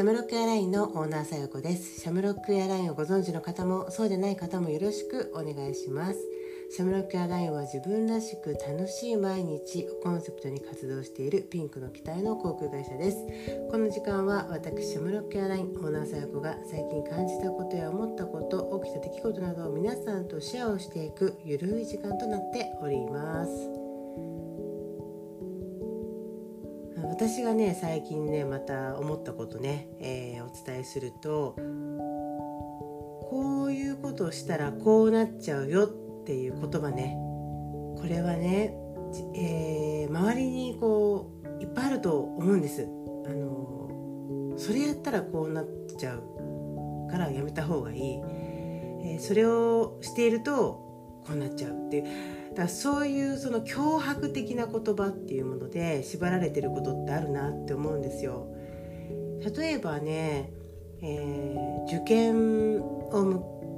シャムロックエアラインのオーナーさよこです。シャムロックエアラインをご存知の方もそうでない方もよろしくお願いします。シャムロックエアラインは自分らしく楽しい毎日をコンセプトに活動しているピンクの機体の航空会社です。この時間は私シャムロックエアラインオーナーさよこが最近感じたことや思ったこと起きた出来事などを皆さんとシェアをしていくゆるい時間となっております。私がね最近ねまた思ったことね、えー、お伝えするとこういうことをしたらこうなっちゃうよっていう言葉ねこれはね、えー、周りにこういっぱいあると思うんです。あのそれやったらこうなっちゃうからやめた方がいい、えー、それをしているとこうなっちゃうっていうだからそういうその脅迫的な言葉っていうもので縛られてることってあるなって思うんですよ。例えばね、えー、受験を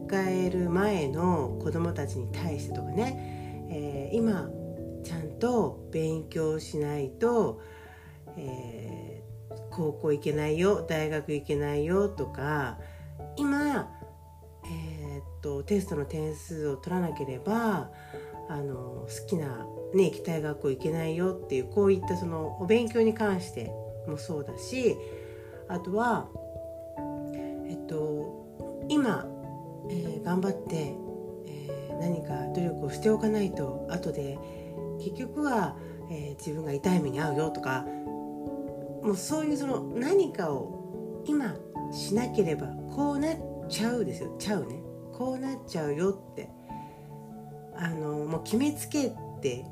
迎える前の子どもたちに対してとかね、えー、今ちゃんと勉強しないと、えー、高校行けないよ大学行けないよとか、とテストの点数を取らなければあの好きな、ね、行きたい学校行けないよっていうこういったそのお勉強に関してもそうだしあとはえっと今、えー、頑張って、えー、何か努力をしておかないと後で結局は、えー、自分が痛い目に遭うよとかもうそういうその何かを今しなければこうなっちゃうですよ。ちゃうね。こうなっちゃうよってあのもう決めつけて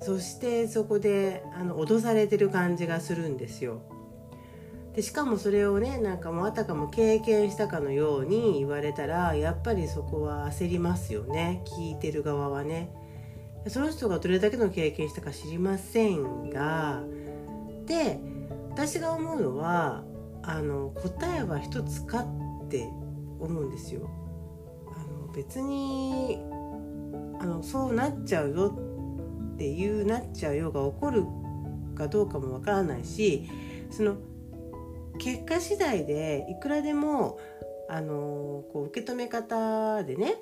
そしてそこであの脅されてる感じがするんですよ。でしかもそれをねなんかもうあたかも経験したかのように言われたらやっぱりそこは焦りますよね聞いてる側はね。その人がどれだけの経験したか知りませんがで私が思うのはあの答えは一つかって思うんですよ。別にあのそうなっちゃうよっていうなっちゃうよが起こるかどうかもわからないしその結果次第でいくらでもあのこう受け止め方でね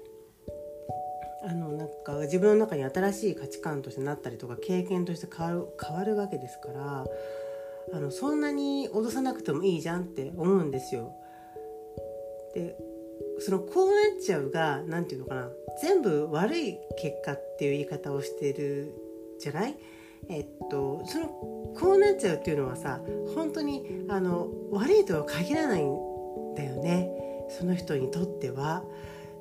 あのなんか自分の中に新しい価値観としてなったりとか経験として変わる変わるわけですからあのそんなに脅さなくてもいいじゃんって思うんですよ。でそのこうなっちゃうが何て言うのかな。全部悪い結果っていう言い方をしてるじゃない？えっとそのこうなっちゃうっていうのはさ本当にあの悪いとは限らないんだよね。その人にとっては。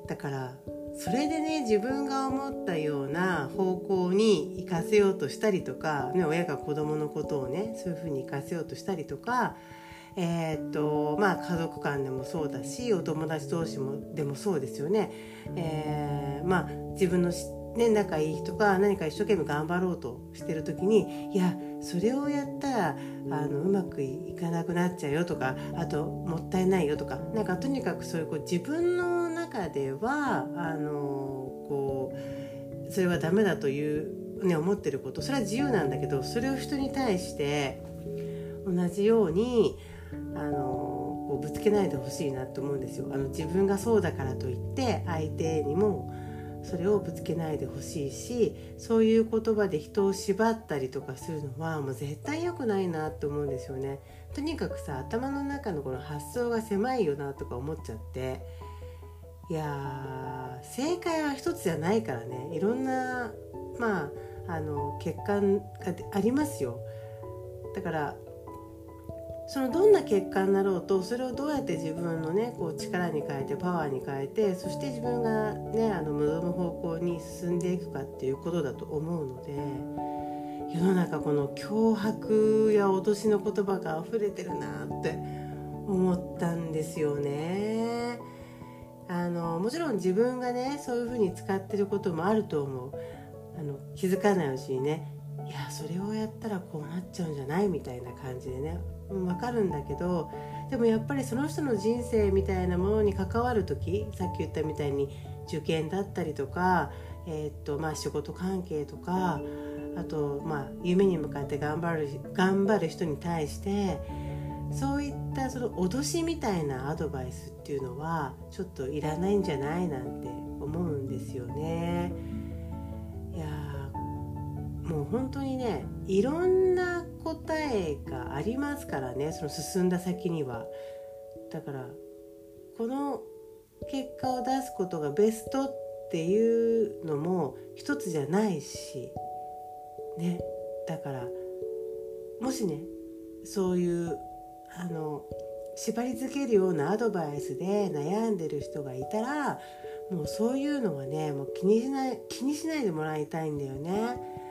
だからそれでね自分が思ったような方向に行かせようとしたりとか、ね、親が子供のことをねそういうふうに行かせようとしたりとかえー、っとまあ、家族間でもそうだしお友達同士もでもそうですよね。えー、まあ、自分のね、仲いい人が何か一生懸命頑張ろうとしてる時にいやそれをやったらあのうまくいかなくなっちゃうよとかあともったいないよとかなんかとにかくそういうこう自分の中ではあのこうそれはダメだという、ね、思ってることそれは自由なんだけどそれを人に対して同じようにあのこうぶつけないでほしいなと思うんですよ。あの自分がそうだからといって相手にもそれをぶつけないでほしいしそういう言葉で人を縛ったりとかするのはもう絶対良くないなって思うんですよね。とにかくさ頭の中のこの発想が狭いよなとか思っちゃって。いや正解は一つじゃないからね。いろんなまああの欠陥がありますよ。だからそのどんな結果になろうとそれをどうやって自分のねこう力に変えてパワーに変えてそして自分がねあの望む方向に進んでいくかっていうことだと思うので世の中この脅迫や脅しの言葉が溢れてるなって思ったんですよね。あのもちろん自分がねそういうふうに使ってることもあると思うあの気づかないうちにねいやそれをやったらこうなっちゃうんじゃないみたいな感じでね分かるんだけどでもやっぱりその人の人生みたいなものに関わる時さっき言ったみたいに受験だったりとか、えー、っとまあ、仕事関係とかあと、まあ、夢に向かって頑張る頑張る人に対してそういったその脅しみたいなアドバイスっていうのはちょっといらないんじゃないなんて思うんですよね。いやもう本当にねいろんな答えがありますからねその進んだ先には。だからこの結果を出すことがベストっていうのも一つじゃないしねだからもしねそういうあの縛り付けるようなアドバイスで悩んでる人がいたらもうそういうのはねもう気にしない気にしないでもらいたいんだよね。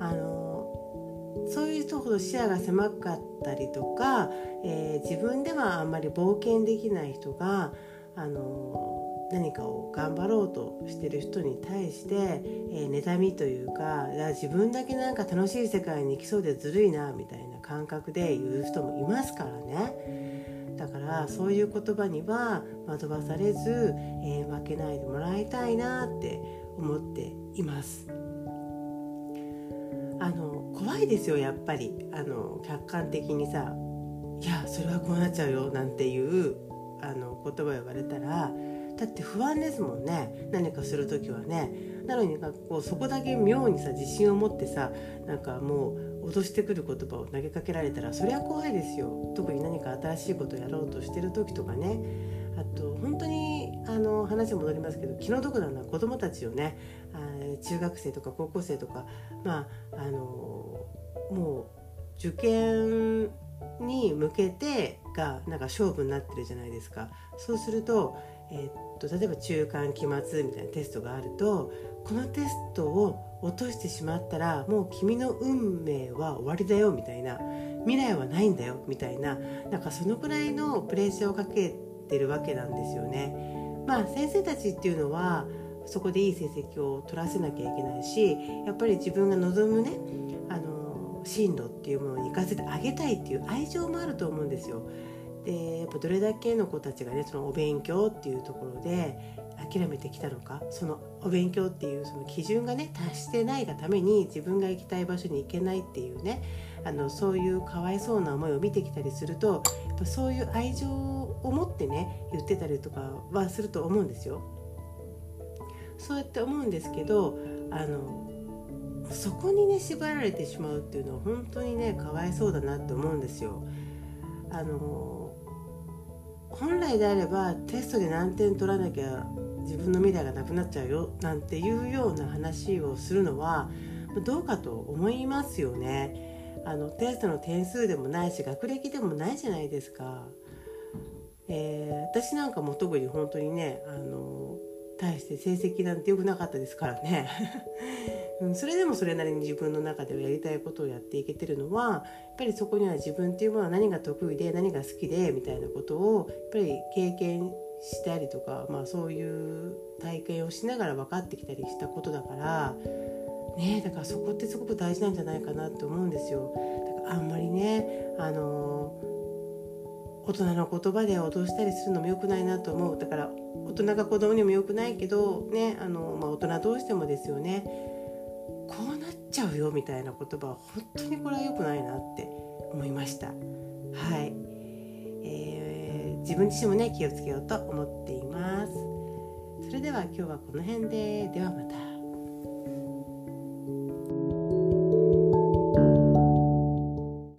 あのそういう人ほど視野が狭かったりとか、えー、自分ではあんまり冒険できない人があの何かを頑張ろうとしてる人に対して、えー、妬みというか自分だけなんか楽しい世界に行きそうでずるいなみたいな感覚で言う人もいますからねだからそういう言葉には惑わされず、えー、負けないでもらいたいなって思っています。あの怖いですよやっぱり。あの客観的にさ「いやそれはこうなっちゃうよ」なんていうあの言葉言われたらだって不安ですもんね。何かする時はね。なのになんかこうそこだけ妙にさ自信を持ってさなんかもう脅してくる言葉を投げかけられたらそりゃ怖いですよ。特に何か新しいことをやろうとしてる時とかね。あと本当にあの話戻りますけど気の毒なのは子どもたちをね。あ中学生とか高校生とかまああのもう受験に向けてがなんか勝負になってるじゃないですかそうすると,、えー、っと例えば中間期末みたいなテストがあるとこのテストを落としてしまったらもう君の運命は終わりだよみたいな未来はないんだよみたいななんかそのくらいのプレッシャーをかけてるわけなんですよね。まあ先生たちっていうのはそこでいい成績を取らせなきゃいけないしやっぱり自分が望むねあの進路っていうものに行かせてあげたいっていう愛情もあると思うんですよ。でやっぱどれだけの子たちがねそのお勉強っていうところで諦めてきたのかそのお勉強っていうその基準がね達してないがために自分が行きたい場所に行けないっていうねあのそういうかわいそうな思いを見てきたりするとやっぱそういう愛情を持ってね言ってたりとかはすると思うんですよ。そうやって思うんですけどあのそこにね縛られてしまうっていうのは本当にねかわいそうだなって思うんですよ。あの本来であればテストで何点取らなきゃ自分の未来がなくなっちゃうよなんていうような話をするのはどうかと思いますよね。あのテストの点数でもないし学歴でもないじゃないですか。えー、私なんかも特に本当にねあの対して成績なんて良くなかったですからね うん、それでもそれなりに自分の中ではやりたいことをやっていけてるのはやっぱりそこには自分っていうものは何が得意で何が好きでみたいなことをやっぱり経験したりとか、まあ、そういう体験をしながら分かってきたりしたことだからねだからそこってすごく大事なんじゃないかなと思うんですよ。だからあんまりねあの大人の言葉で脅したりするのも良くないなと思う。だから大人が子供にも良くないけどねあの、まあ、大人どうしてもですよね。こうなっちゃうよみたいな言葉は本当にこれは良くないなって思いました。はい、えー、自分自身もね気をつけようと思っています。それでは今日はこの辺で。ではまた。